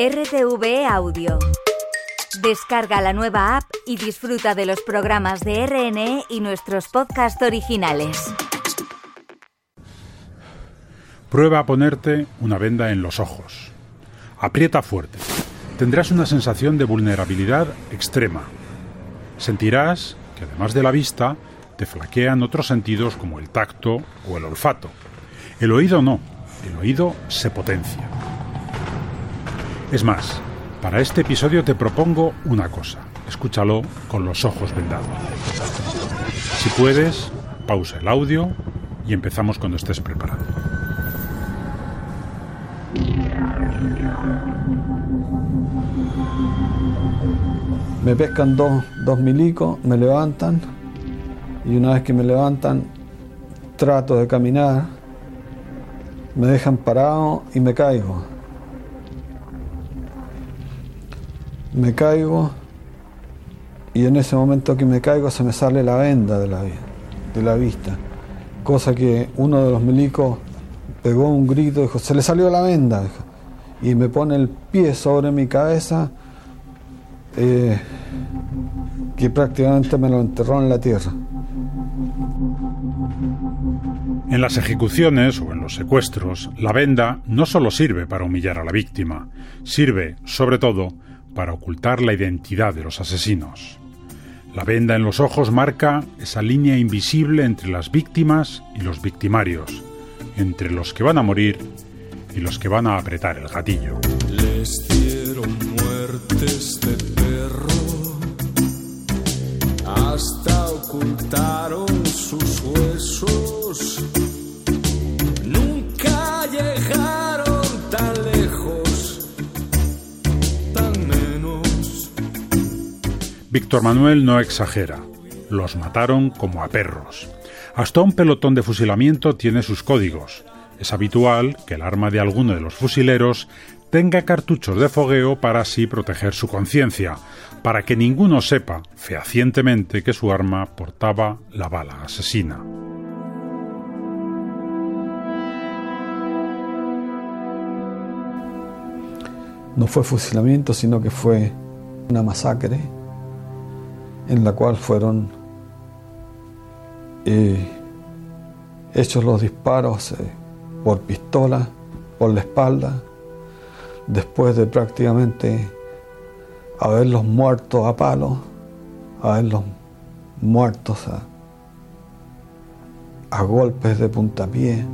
RTV Audio. Descarga la nueva app y disfruta de los programas de RNE y nuestros podcasts originales. Prueba a ponerte una venda en los ojos. Aprieta fuerte. Tendrás una sensación de vulnerabilidad extrema. Sentirás que además de la vista, te flaquean otros sentidos como el tacto o el olfato. El oído no, el oído se potencia. Es más, para este episodio te propongo una cosa. Escúchalo con los ojos vendados. Si puedes, pausa el audio y empezamos cuando estés preparado. Me pescan dos, dos milicos, me levantan y una vez que me levantan trato de caminar, me dejan parado y me caigo. Me caigo y en ese momento que me caigo se me sale la venda de la, de la vista, cosa que uno de los milicos pegó un grito, dijo, se le salió la venda, y me pone el pie sobre mi cabeza, eh, que prácticamente me lo enterró en la tierra. En las ejecuciones o en los secuestros, la venda no solo sirve para humillar a la víctima, sirve, sobre todo, para ocultar la identidad de los asesinos. La venda en los ojos marca esa línea invisible entre las víctimas y los victimarios, entre los que van a morir y los que van a apretar el gatillo. Les dieron muertes de perro, hasta ocultaron sus huesos. Nunca llegaron Víctor Manuel no exagera. Los mataron como a perros. Hasta un pelotón de fusilamiento tiene sus códigos. Es habitual que el arma de alguno de los fusileros tenga cartuchos de fogueo para así proteger su conciencia, para que ninguno sepa fehacientemente que su arma portaba la bala asesina. No fue fusilamiento, sino que fue una masacre en la cual fueron eh, hechos los disparos eh, por pistola, por la espalda, después de prácticamente haberlos muerto a palo, haberlos muertos a, a golpes de puntapié.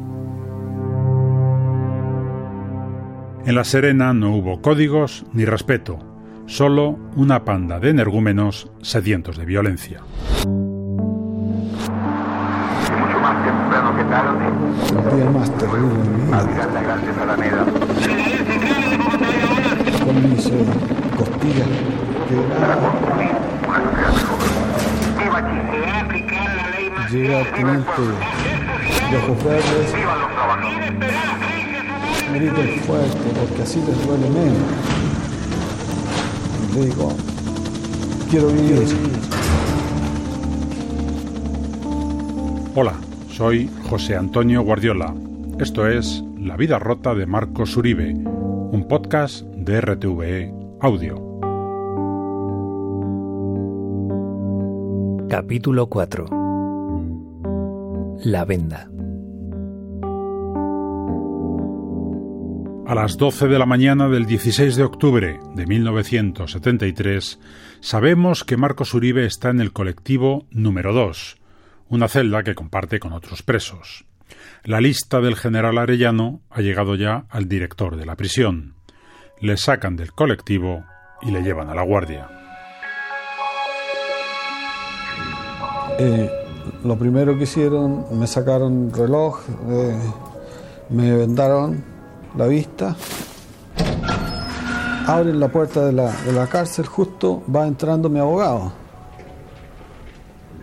En La Serena no hubo códigos ni respeto, solo una panda de energúmenos sedientos de violencia. mucho más temprano que tarde, El día más terrible de la grande Alameda, con mis eh, costillas quebradas. una sociedad mejor. Llega el teniente de ojos verdes, ¡Viva los trabajadores! griten fuerte porque así les duele menos. Digo, quiero vivir. Hola, soy José Antonio Guardiola. Esto es La vida rota de Marcos Uribe, un podcast de RTVE Audio. Capítulo 4 La venda A las 12 de la mañana del 16 de octubre de 1973, sabemos que Marcos Uribe está en el colectivo número 2, una celda que comparte con otros presos. La lista del general Arellano ha llegado ya al director de la prisión. Le sacan del colectivo y le llevan a la guardia. Eh, lo primero que hicieron, me sacaron reloj, eh, me vendaron la vista, abren la puerta de la, de la cárcel, justo va entrando mi abogado.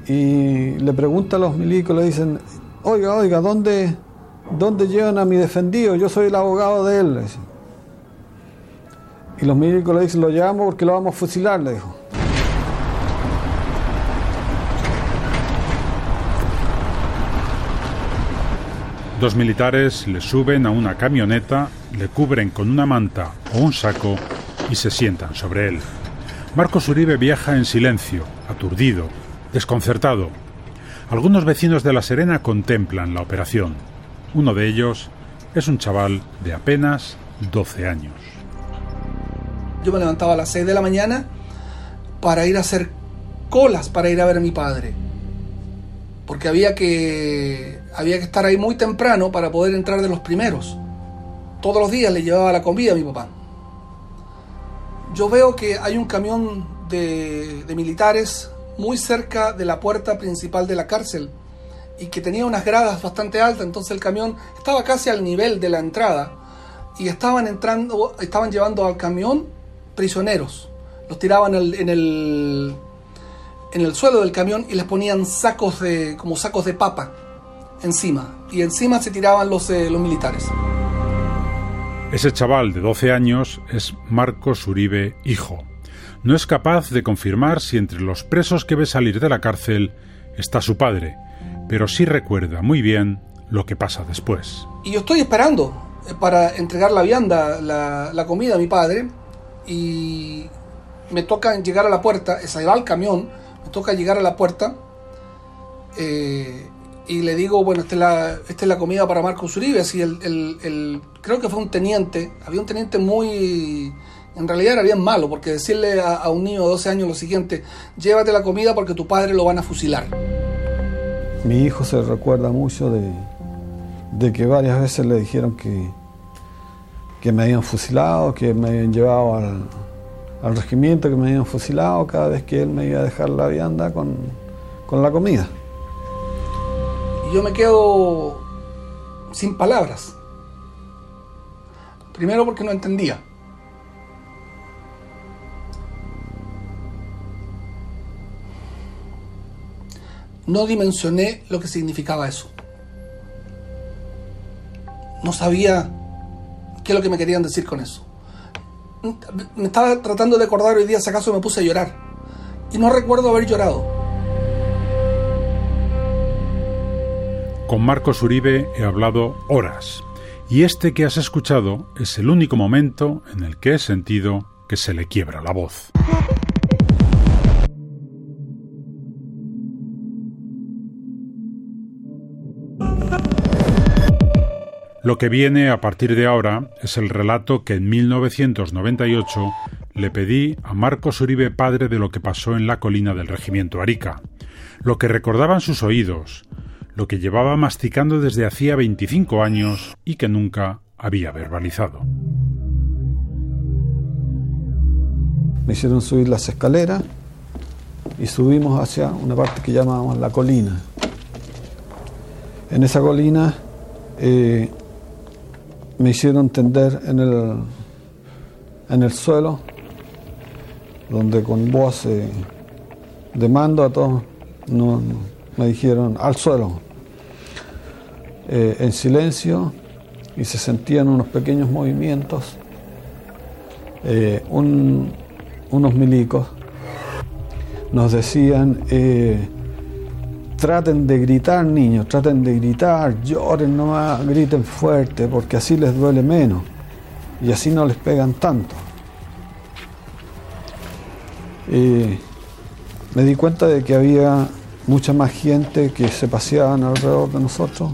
Y le pregunta a los milicos, le dicen, oiga, oiga, ¿dónde, ¿dónde llevan a mi defendido? Yo soy el abogado de él. Y los milicos le dicen, lo llevamos porque lo vamos a fusilar, le dijo. Dos militares le suben a una camioneta, le cubren con una manta o un saco y se sientan sobre él. Marcos Uribe viaja en silencio, aturdido, desconcertado. Algunos vecinos de La Serena contemplan la operación. Uno de ellos es un chaval de apenas 12 años. Yo me levantaba a las 6 de la mañana para ir a hacer colas para ir a ver a mi padre. Porque había que, había que estar ahí muy temprano para poder entrar de los primeros. Todos los días le llevaba la comida a mi papá. Yo veo que hay un camión de, militares muy cerca de la puerta principal de la cárcel y que tenía unas gradas bastante altas, entonces el camión estaba casi al nivel de la entrada y estaban entrando, estaban llevando al camión prisioneros. Los tiraban en el, en el, en el suelo del camión y les ponían sacos de, como sacos de papa encima. Y encima se tiraban los, eh, los militares. Ese chaval de 12 años es Marcos Uribe, hijo. No es capaz de confirmar si entre los presos que ve salir de la cárcel está su padre, pero sí recuerda muy bien lo que pasa después. Y yo estoy esperando eh, para entregar la vianda, la, la comida a mi padre, y me toca llegar a la puerta, se va el camión, me toca llegar a la puerta, eh, y le digo, bueno, esta es la, comida para Marcos Uribe, así el, el- el- creo que fue un teniente, había un teniente muy, en realidad era bien malo, porque decirle a, a un niño de 12 años lo siguiente, llévate la comida porque tu padre lo van a fusilar. Mi hijo se recuerda mucho de, de que varias veces le dijeron que, que me habían fusilado, que me habían llevado al, al regimiento, que me habían fusilado cada vez que él me iba a dejar la vianda con, con la comida. Yo me quedo sin palabras. Primero porque no entendía. No dimensioné lo que significaba eso. No sabía qué es lo que me querían decir con eso. Me estaba tratando de acordar hoy día si acaso me puse a llorar. Y no recuerdo haber llorado. Con Marcos Uribe he hablado horas, y este que has escuchado es el único momento en el que he sentido que se le quiebra la voz. Lo que viene a partir de ahora es el relato que en 1998 le pedí a Marcos Uribe padre de lo que pasó en la colina del regimiento Arica, lo que recordaban sus oídos, lo que llevaba masticando desde hacía 25 años y que nunca había verbalizado. Me hicieron subir las escaleras y subimos hacia una parte que llamábamos la colina. En esa colina eh, me hicieron tender en el, en el suelo, donde con voz eh, de mando a todos me dijeron al suelo, eh, en silencio, y se sentían unos pequeños movimientos. Eh, un- unos milicos nos decían, eh, traten de gritar niños, traten de gritar, lloren nomás, griten fuerte, porque así les duele menos y así no les pegan tanto. Y me di cuenta de que había mucha más gente que se paseaban alrededor de nosotros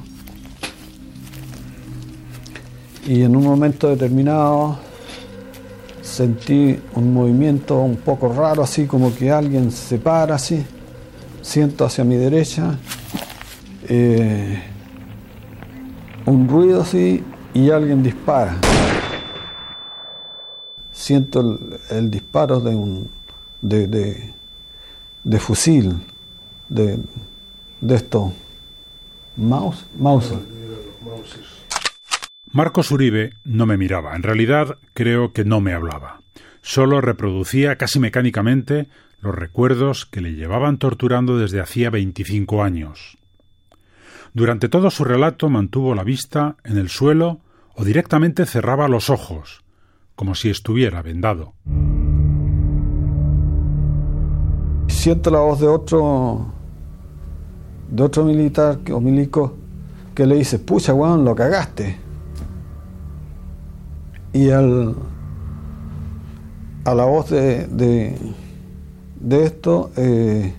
y en un momento determinado sentí un movimiento un poco raro, así como que alguien se para así, siento hacia mi derecha, eh, un ruido así y alguien dispara. Siento el, disparo de un de- de fusil, de, de esto, mouse, Mauser. Marcos Uribe no me miraba, en realidad creo que no me hablaba. Solo reproducía casi mecánicamente los recuerdos que le llevaban torturando desde hacía 25 años. Durante todo su relato mantuvo la vista en el suelo o directamente cerraba los ojos, como si estuviera vendado. Siento la voz de otro de otro militar o milico que le dice, pucha weón, lo cagaste. Y al a la voz de, de, esto eh,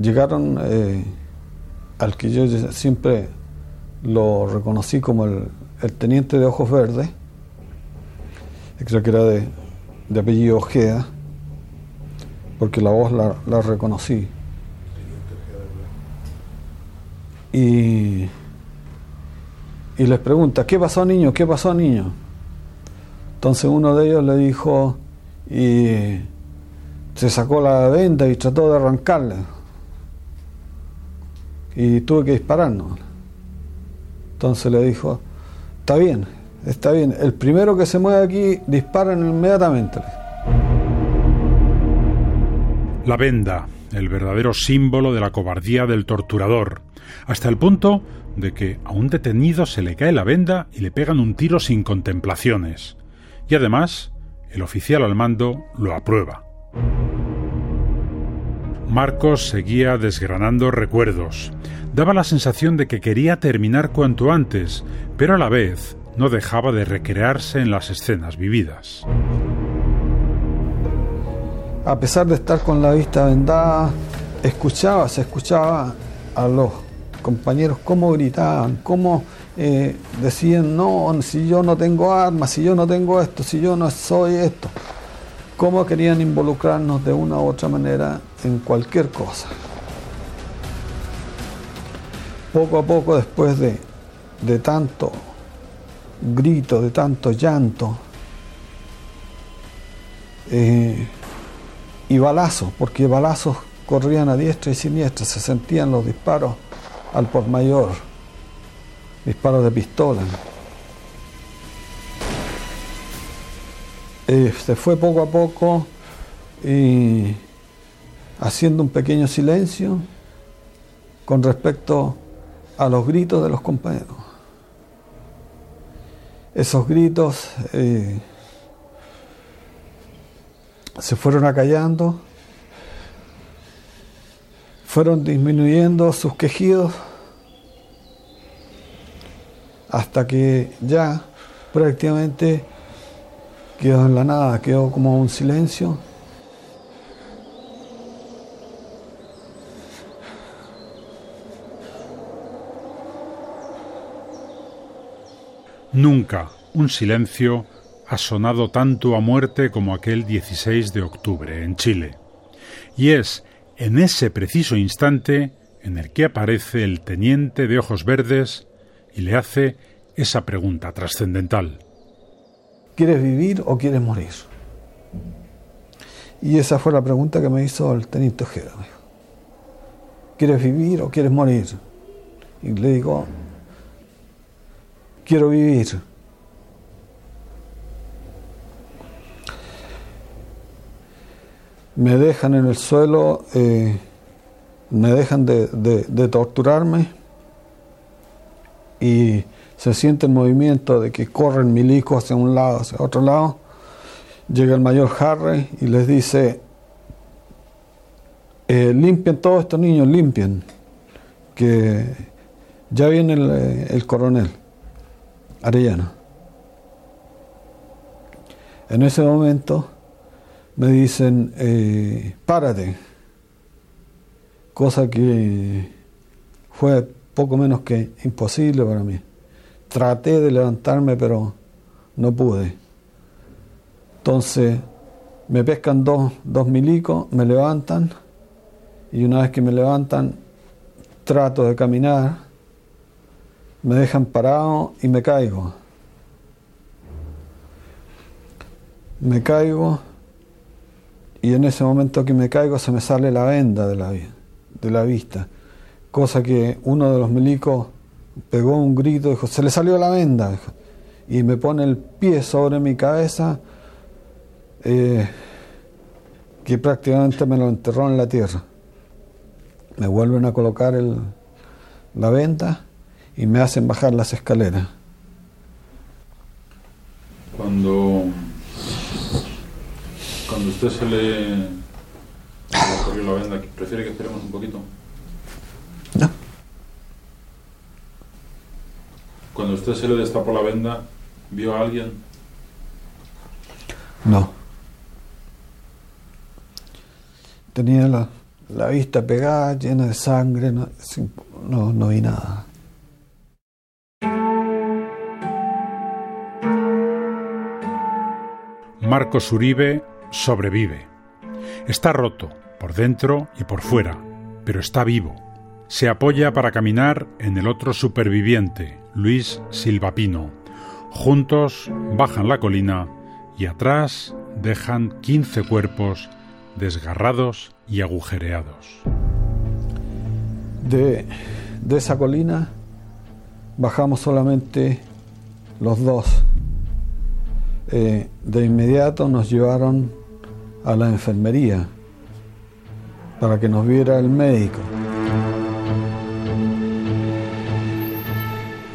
llegaron eh, al que yo siempre lo reconocí como el, teniente de ojos verdes, creo que era de, apellido Ojeda, porque la voz la reconocí. Y, y les pregunta, ¿qué pasó niño? ¿Qué pasó niño? Entonces uno de ellos le dijo, y se sacó la venda y trató de arrancarla. Y tuve que dispararnos. Entonces le dijo, está bien, está bien, el primero que se mueve aquí, disparen inmediatamente. La venda, el verdadero símbolo de la cobardía del torturador, hasta el punto de que a un detenido se le cae la venda y le pegan un tiro sin contemplaciones. Y además, el oficial al mando lo aprueba. Marcos seguía desgranando recuerdos. Daba la sensación de que quería terminar cuanto antes, pero a la vez no dejaba de recrearse en las escenas vividas. A pesar de estar con la vista vendada, escuchaba, se escuchaba a los compañeros cómo gritaban, cómo eh, decían, no, si yo no tengo armas, si yo no tengo esto, si yo no soy esto, cómo querían involucrarnos de una u otra manera en cualquier cosa. Poco a poco, después de, de tanto grito, de tanto llanto, eh, y balazos, porque balazos corrían a diestra y siniestra, se sentían los disparos al por mayor, disparos de pistola. Eh, se fue poco a poco y haciendo un pequeño silencio con respecto a los gritos de los compañeros. Esos gritos eh, se fueron acallando, fueron disminuyendo sus quejidos hasta que ya prácticamente quedó en la nada, quedó como un silencio. Nunca un silencio ha sonado tanto a muerte como aquel 16 de octubre en Chile. Y es en ese preciso instante en el que aparece el teniente de ojos verdes y le hace esa pregunta trascendental. ¿Quieres vivir o quieres morir? Y esa fue la pregunta que me hizo el teniente Ojeda. ¿Quieres vivir o quieres morir? Y le digo, quiero vivir. Me dejan en el suelo, eh, me dejan de, de, torturarme y se siente el movimiento de que corren milicos hacia un lado, hacia otro lado. Llega el mayor Harry y les dice, eh, limpien todos estos niños, limpien, que ya viene el, eh, el coronel Arellano. En ese momento me dicen, eh, párate, cosa que fue poco menos que imposible para mí. Traté de levantarme, pero no pude. Entonces me pescan dos, dos milicos, me levantan y una vez que me levantan trato de caminar, me dejan parado y me caigo. Me caigo y en ese momento que me caigo se me sale la venda de la, de la vista, cosa que uno de los milicos pegó un grito, dijo, se le salió la venda, y me pone el pie sobre mi cabeza, eh, que prácticamente me lo enterró en la tierra. Me vuelven a colocar la venda y me hacen bajar las escaleras. Cuando, cuando usted se le, se le corrió la venda, ¿prefiere que esperemos un poquito? No. Cuando usted se le destapó la venda, ¿vio a alguien? No. tenía la, la vista pegada, llena de sangre, no, no, no vi nada. Marcos Uribe sobrevive. Está roto, por dentro y por fuera, pero está vivo. Se apoya para caminar en el otro superviviente, Luis Silvapino. Juntos bajan la colina y atrás dejan 15 cuerpos desgarrados y agujereados. De, de esa colina bajamos solamente los dos. Eh, de inmediato nos llevaron a la enfermería para que nos viera el médico.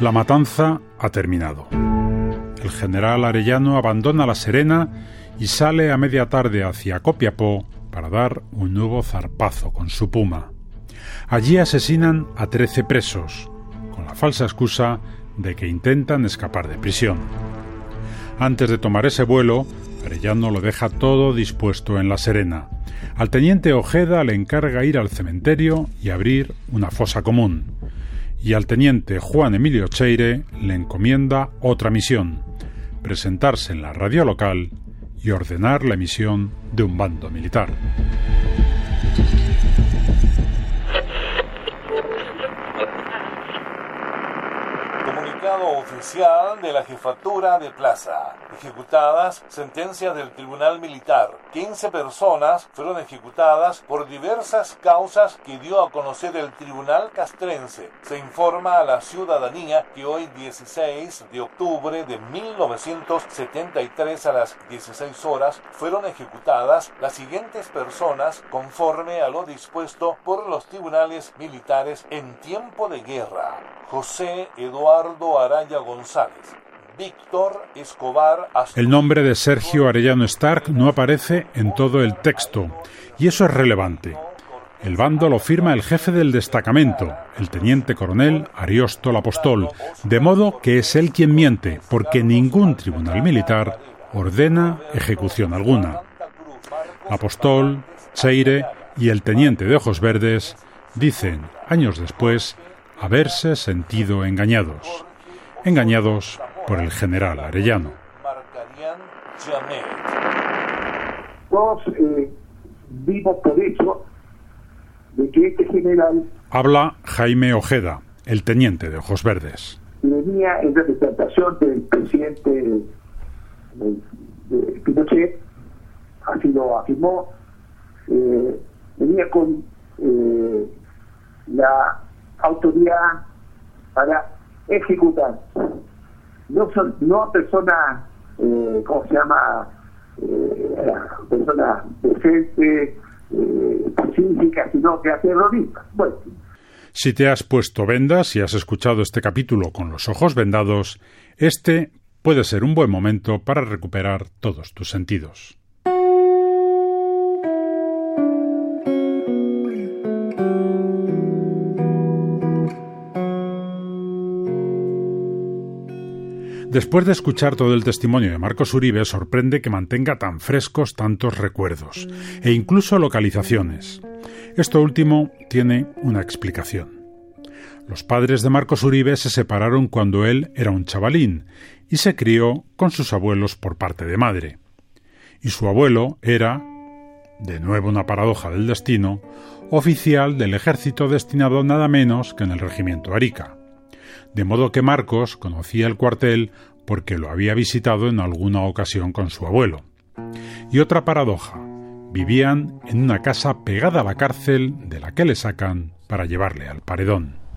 La matanza ha terminado. El general Arellano abandona La Serena y sale a media tarde hacia Copiapó para dar un nuevo zarpazo con su puma. Allí asesinan a 13 presos, con la falsa excusa de que intentan escapar de prisión. Antes de tomar ese vuelo, Arellano lo deja todo dispuesto en La Serena. Al teniente Ojeda le encarga ir al cementerio y abrir una fosa común. Y al teniente Juan Emilio Cheire le encomienda otra misión, presentarse en la radio local y ordenar la emisión de un bando militar. Oficial de la jefatura de plaza. Ejecutadas sentencias del Tribunal Militar. 15 personas fueron ejecutadas por diversas causas que dio a conocer el Tribunal Castrense. Se informa a la ciudadanía que hoy 16 de octubre de 1973 a las 16 horas fueron ejecutadas las siguientes personas conforme a lo dispuesto por los tribunales militares en tiempo de guerra. José Eduardo Araya González, El nombre de Sergio Arellano Stark no aparece en todo el texto, y eso es relevante. El bando lo firma el jefe del destacamento, el teniente coronel Ariosto Apostol, de modo que es él quien miente, porque ningún tribunal militar ordena ejecución alguna. Apostol, Cheire y el teniente de Ojos Verdes dicen, años después, haberse sentido engañados, engañados por el general Arellano. Todos eh, vimos por eso de que este general... Habla Jaime Ojeda, el teniente de Ojos Verdes. Venía en representación del presidente de, Pinochet, así lo afirmó, eh, venía con eh, la autoridad para ejecutar. No son no personas, eh, ¿cómo se llama? Eh, personas decentes, eh, sino que a. Bueno. Si te has puesto vendas y has escuchado este capítulo con los ojos vendados, este puede ser un buen momento para recuperar todos tus sentidos. Después de escuchar todo el testimonio de Marcos Uribe, sorprende que mantenga tan frescos tantos recuerdos e incluso localizaciones. Esto último tiene una explicación. Los padres de Marcos Uribe se separaron cuando él era un chavalín y se crió con sus abuelos por parte de madre. Y su abuelo era, de nuevo una paradoja del destino, oficial del ejército destinado nada menos que en el regimiento Arica de modo que Marcos conocía el cuartel porque lo había visitado en alguna ocasión con su abuelo. Y otra paradoja, vivían en una casa pegada a la cárcel de la que le sacan para llevarle al paredón.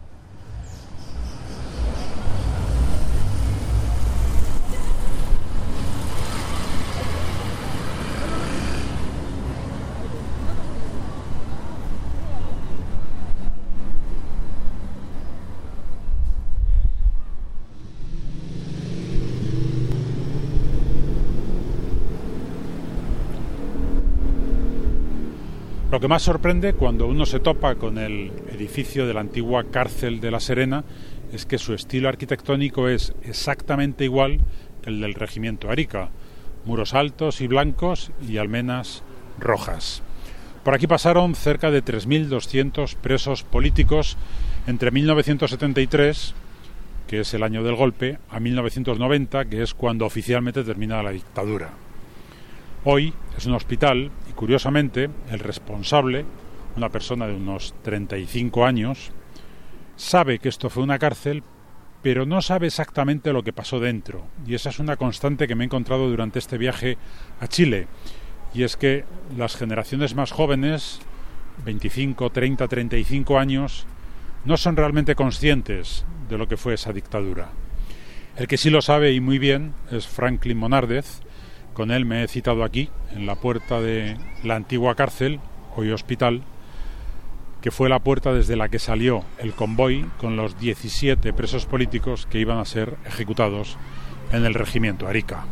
Lo que más sorprende cuando uno se topa con el edificio de la antigua cárcel de La Serena es que su estilo arquitectónico es exactamente igual que el del regimiento Arica, muros altos y blancos y almenas rojas. Por aquí pasaron cerca de 3.200 presos políticos entre 1973, que es el año del golpe, a 1990, que es cuando oficialmente termina la dictadura. Hoy es un hospital curiosamente el responsable, una persona de unos 35 años, sabe que esto fue una cárcel, pero no sabe exactamente lo que pasó dentro. Y esa es una constante que me he encontrado durante este viaje a Chile. Y es que las generaciones más jóvenes, 25, 30, 35 años, no son realmente conscientes de lo que fue esa dictadura. El que sí lo sabe y muy bien es Franklin Monardez. Con él me he citado aquí, en la puerta de la antigua cárcel, hoy hospital, que fue la puerta desde la que salió el convoy con los 17 presos políticos que iban a ser ejecutados en el regimiento Arica.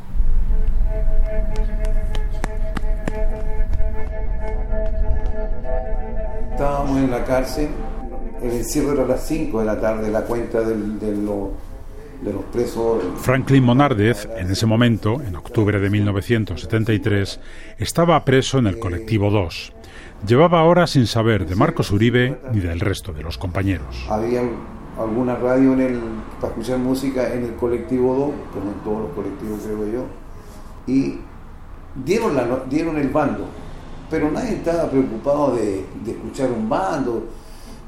Estábamos en la cárcel, el encierro era a las 5 de la tarde, la cuenta del, de, lo, de los presos. Franklin Monardez, en ese momento, en octubre de 1973, estaba preso en el colectivo 2 Llevaba horas sin saber de Marcos Uribe ni del resto de los compañeros. Había alguna radio en el, para escuchar música en el colectivo 2, como en todos los colectivos creo yo, y dieron, la, dieron el bando, pero nadie estaba preocupado de, de escuchar un bando.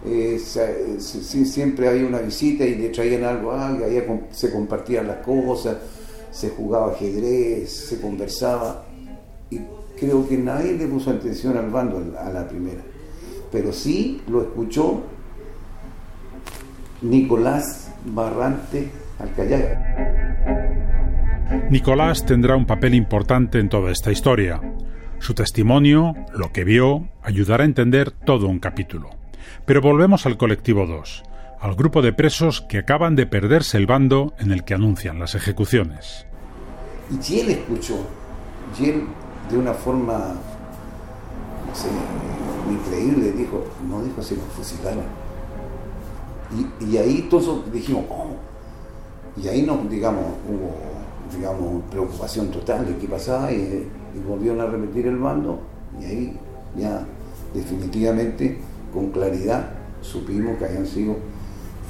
Eh, se, siempre había una visita y le traían algo, ah, ahí se compartían las cosas, se jugaba ajedrez, se conversaba. Y creo que nadie le puso atención al bando a la primera, pero sí lo escuchó Nicolás Barrante Alcayaga. Nicolás tendrá un papel importante en toda esta historia. Su testimonio, lo que vio, ayudará a entender todo un capítulo. Pero volvemos al colectivo 2, al grupo de presos que acaban de perderse el bando en el que anuncian las ejecuciones. Y él escuchó, y él de una forma no sé, increíble, dijo, no dijo si nos fusilaron. Y, y ahí todos dijimos, ¿cómo? Y ahí nos, digamos, hubo digamos, preocupación total de qué pasaba y, y volvieron a repetir el bando y ahí ya definitivamente con claridad supimos que habían sido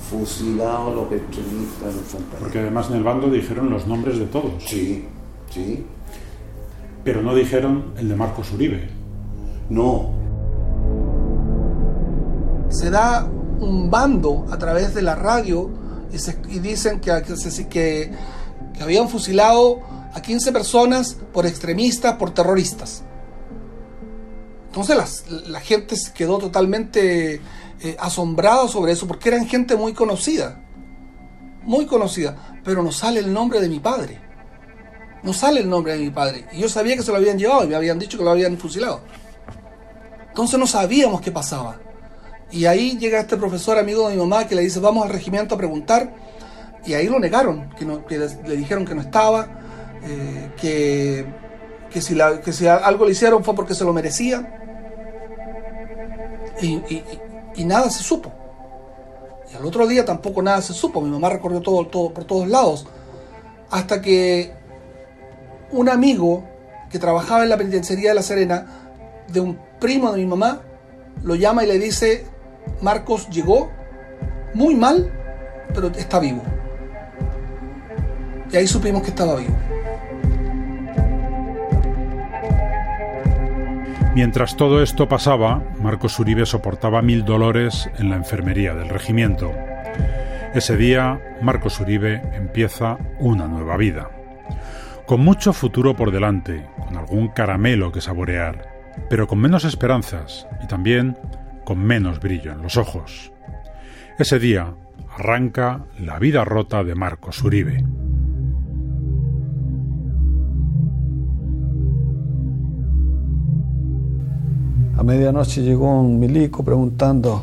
fusilados los extremistas. Los Porque además en el bando dijeron los nombres de todos. Sí, sí pero no dijeron el de Marcos Uribe. No. Se da un bando a través de la radio y, se, y dicen que, que, que, que, habían fusilado a 15 personas por extremistas, por terroristas. Entonces las, la gente quedó totalmente eh, asombrada sobre eso porque eran gente muy conocida, muy conocida, pero no sale el nombre de mi padre no sale el nombre de mi padre. Y yo sabía que se lo habían llevado y me habían dicho que lo habían fusilado. Entonces no sabíamos qué pasaba. Y ahí llega este profesor amigo de mi mamá que le dice, vamos al regimiento a preguntar. Y ahí lo negaron, que, no, le dijeron que no estaba, eh, que, que, si que si algo le hicieron fue porque se lo merecía. Y, nada se supo. Y al otro día tampoco nada se supo. Mi mamá recorrió todo, todo por todos lados. Hasta que un amigo que trabajaba en la penitenciaría de La Serena, de un primo de mi mamá, lo llama y le dice, Marcos llegó muy mal, pero está vivo. Y ahí supimos que estaba vivo. Mientras todo esto pasaba, Marcos Uribe soportaba mil dolores en la enfermería del regimiento. Ese día, Marcos Uribe empieza una nueva vida con mucho futuro por delante, con algún caramelo que saborear, pero con menos esperanzas y también con menos brillo en los ojos. Ese día arranca la vida rota de Marcos Uribe. A medianoche llegó un milico preguntando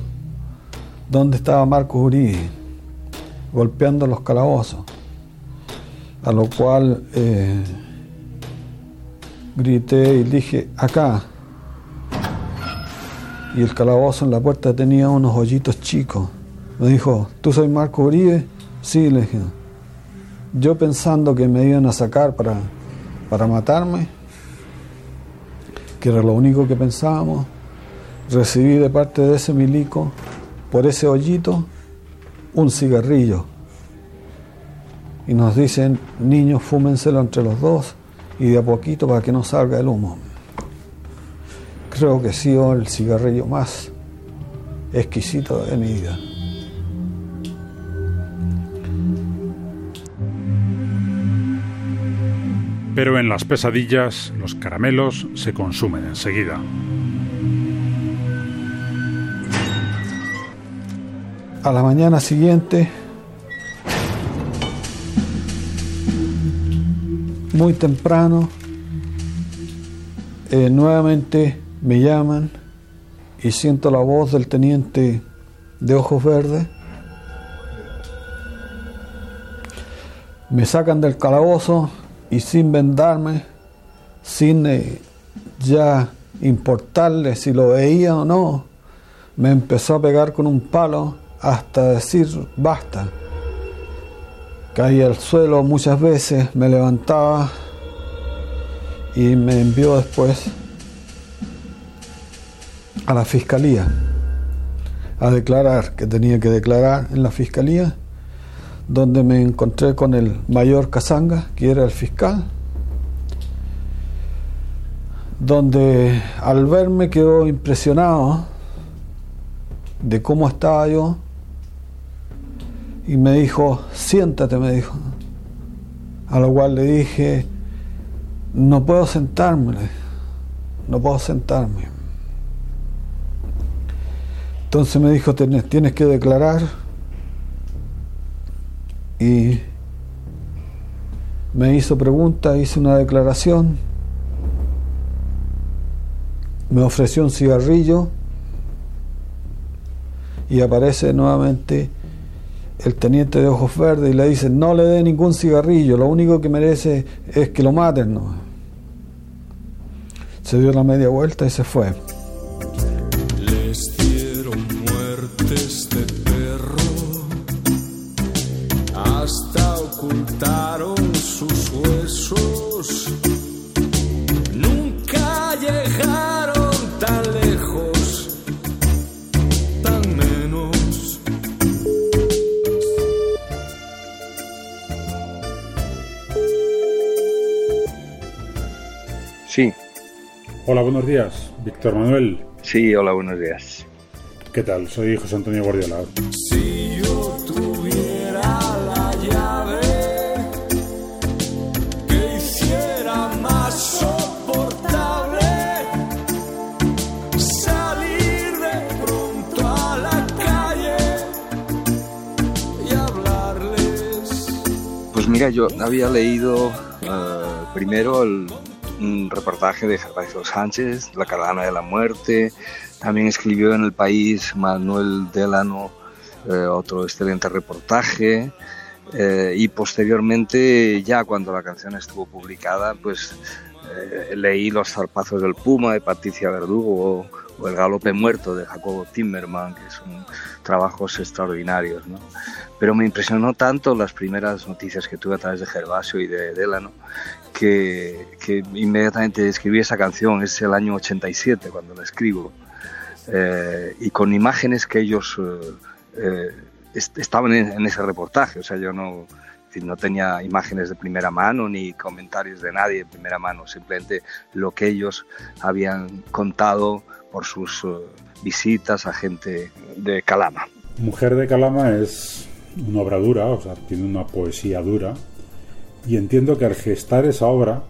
dónde estaba Marcos Uribe, golpeando los calabozos a lo cual eh, grité y dije, acá. Y el calabozo en la puerta tenía unos hoyitos chicos. Me dijo, ¿tú soy Marco Uribe? Sí, le dije. Yo pensando que me iban a sacar para, para matarme, que era lo único que pensábamos, recibí de parte de ese milico, por ese hoyito, un cigarrillo. Y nos dicen, niños, fúmenselo entre los dos y de a poquito para que no salga el humo. Creo que sido el cigarrillo más exquisito de mi vida. Pero en las pesadillas los caramelos se consumen enseguida. A la mañana siguiente, muy temprano, eh, nuevamente me llaman y siento la voz del teniente de ojos verdes. Me sacan del calabozo y sin vendarme, sin eh, ya importarle si lo veía o no, me empezó a pegar con un palo hasta decir basta. Caí al suelo muchas veces, me levantaba y me envió después a la fiscalía a declarar que tenía que declarar en la fiscalía, donde me encontré con el mayor Casanga, que era el fiscal, donde al verme quedó impresionado de cómo estaba yo y me dijo, siéntate, me dijo. A lo cual le dije, no puedo sentarme, no puedo sentarme. Entonces me dijo, tienes que declarar. Y me hizo pregunta, hice una declaración. Me ofreció un cigarrillo y aparece nuevamente el teniente de ojos verdes y le dice, no le dé ningún cigarrillo, lo único que merece es que lo maten. ¿no? Se dio la media vuelta y se fue. Hola, buenos días. Víctor Manuel. Sí, hola, buenos días. ¿Qué tal? Soy José Antonio Guardiola. Si yo tuviera la llave que hiciera más soportable salir de pronto a la calle y hablarles. Pues mira, yo había leído uh, primero el un reportaje de Gervasio Sánchez, La Cadena de la Muerte. También escribió en El País Manuel Delano eh, otro excelente reportaje. Eh, y posteriormente, ya cuando la canción estuvo publicada, pues eh, leí Los zarpazos del Puma de Patricia Verdugo o, El galope muerto de Jacobo Timmerman, que son trabajos extraordinarios. ¿no? Pero me impresionó tanto las primeras noticias que tuve a través de Gervasio y de Delano que, que, inmediatamente escribí esa canción, es el año 87 cuando la escribo, eh, y con imágenes que ellos eh, eh, estaban en, ese reportaje, o sea, yo no, no tenía imágenes de primera mano ni comentarios de nadie de primera mano, simplemente lo que ellos habían contado por sus visitas a gente de Calama. Mujer de Calama es una obra dura, o sea, tiene una poesía dura, y entiendo que al gestar esa obra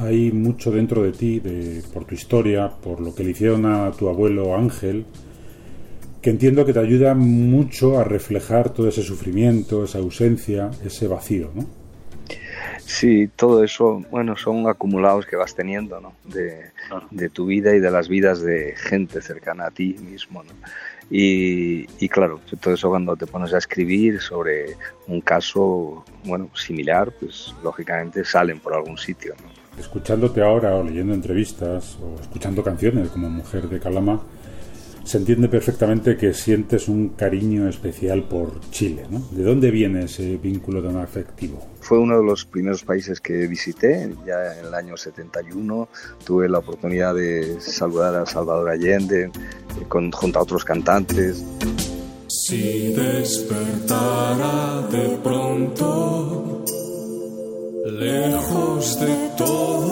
hay mucho dentro de ti, de, por tu historia, por lo que le hicieron a tu abuelo Ángel, que entiendo que te ayuda mucho a reflejar todo ese sufrimiento, esa ausencia, ese vacío, ¿no? Sí, todo eso, bueno, son acumulados que vas teniendo, ¿no? De, de tu vida y de las vidas de gente cercana a ti mismo, ¿no? Y, claro, todo eso cuando te pones a escribir sobre un caso, bueno, similar, pues lógicamente salen por algún sitio. Escuchándote ahora o leyendo entrevistas o escuchando canciones como Mujer de Calama, Se entiende perfectamente que sientes un cariño especial por Chile, ¿no? ¿De dónde viene ese vínculo tan afectivo? Fue uno de los primeros países que visité, ya en el año 71 tuve la oportunidad de saludar a Salvador Allende eh, con, junto a otros cantantes. Si despertara de pronto, lejos de todo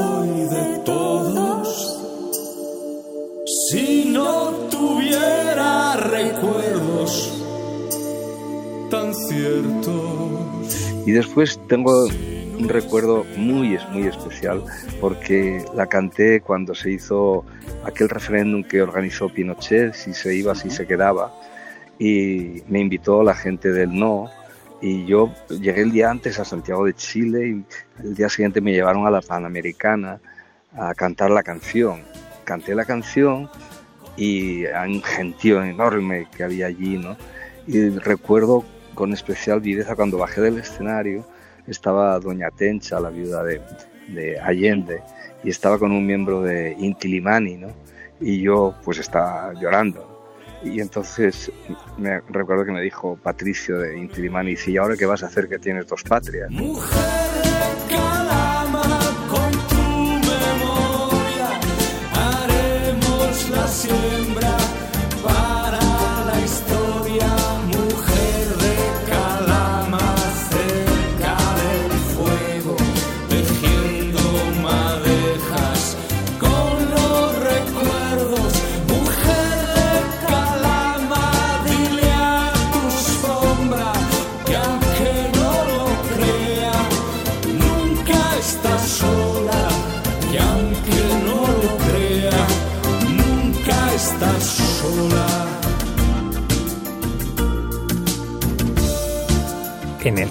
Y después tengo un recuerdo muy, muy especial porque la canté cuando se hizo aquel referéndum que organizó Pinochet, si se iba, si se quedaba, y me invitó la gente del no. Y yo llegué el día antes a Santiago de Chile y el día siguiente me llevaron a la Panamericana a cantar la canción. Canté la canción y hay un gentío enorme que había allí, ¿no? Y recuerdo con especial viveza cuando bajé del escenario, estaba Doña Tencha, la viuda de, de Allende, y estaba con un miembro de Inti Limani, ¿no? Y yo pues estaba llorando. Y entonces me recuerdo que me dijo Patricio de Inti Limani, ¿y ahora qué vas a hacer que tienes dos patrias?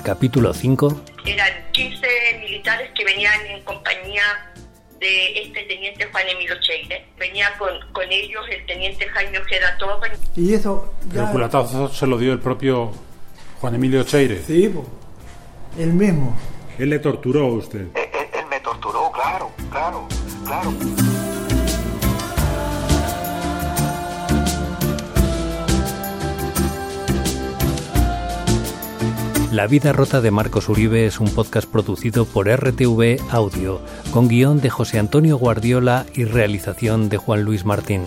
Capítulo 5, Eran 15 militares que venían en compañía de este teniente Juan Emilio Cheire. Venía con, con ellos el teniente Jaime Ojeda Toba. Y eso ya... el culatazo se lo dio el propio Juan Emilio Cheire. Sí, el mismo. Él le torturó a usted. Él me torturó, claro, claro, claro. La vida rota de Marcos Uribe es un podcast producido por RTV Audio, con guion de José Antonio Guardiola y realización de Juan Luis Martín.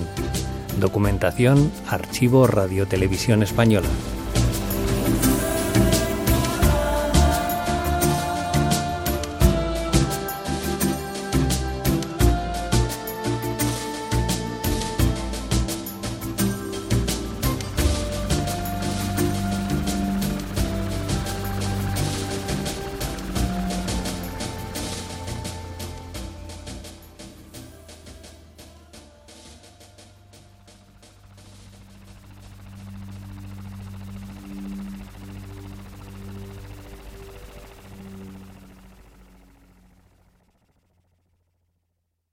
Documentación, Archivo Radio Televisión Española.